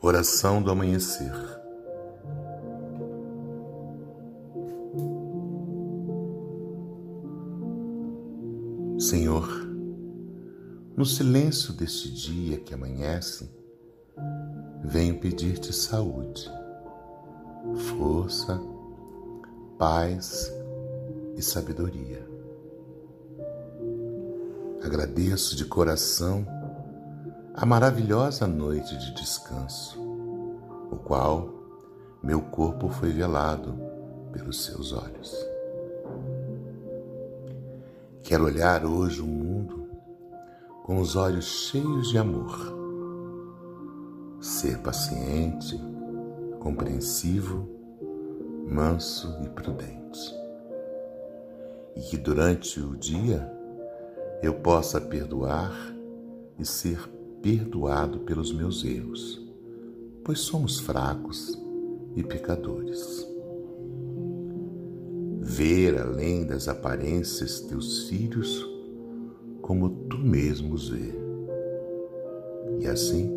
Oração do amanhecer. Senhor, no silêncio deste dia que amanhece, venho pedir-te saúde, força, paz e sabedoria. Agradeço de coração a maravilhosa noite de descanso, o qual meu corpo foi velado pelos seus olhos. Quero olhar hoje o mundo com os olhos cheios de amor, ser paciente, compreensivo, manso e prudente. E que durante o dia eu possa perdoar e ser perdoado pelos meus erros, pois somos fracos e pecadores. Ver além das aparências teus filhos como tu mesmo os vê. E assim,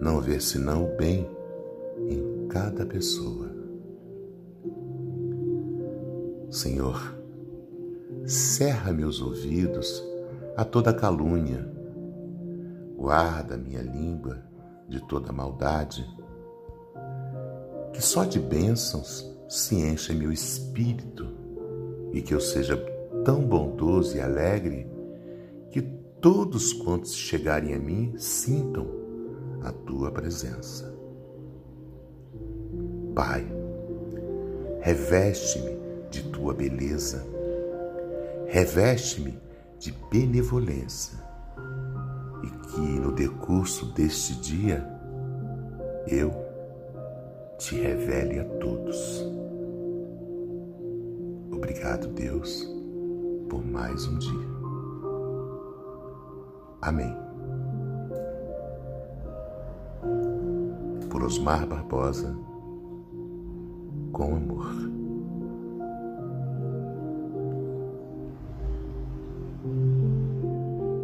não ver senão o bem em cada pessoa. Senhor, cerra meus ouvidos a toda calúnia Guarda minha língua de toda maldade. Que só de bênçãos se encha meu espírito e que eu seja tão bondoso e alegre que todos quantos chegarem a mim sintam a tua presença. Pai, reveste-me de tua beleza, reveste-me de benevolência que no decurso deste dia eu te revele a todos. Obrigado, Deus, por mais um dia. Amém. Por Osmar Barbosa, com amor.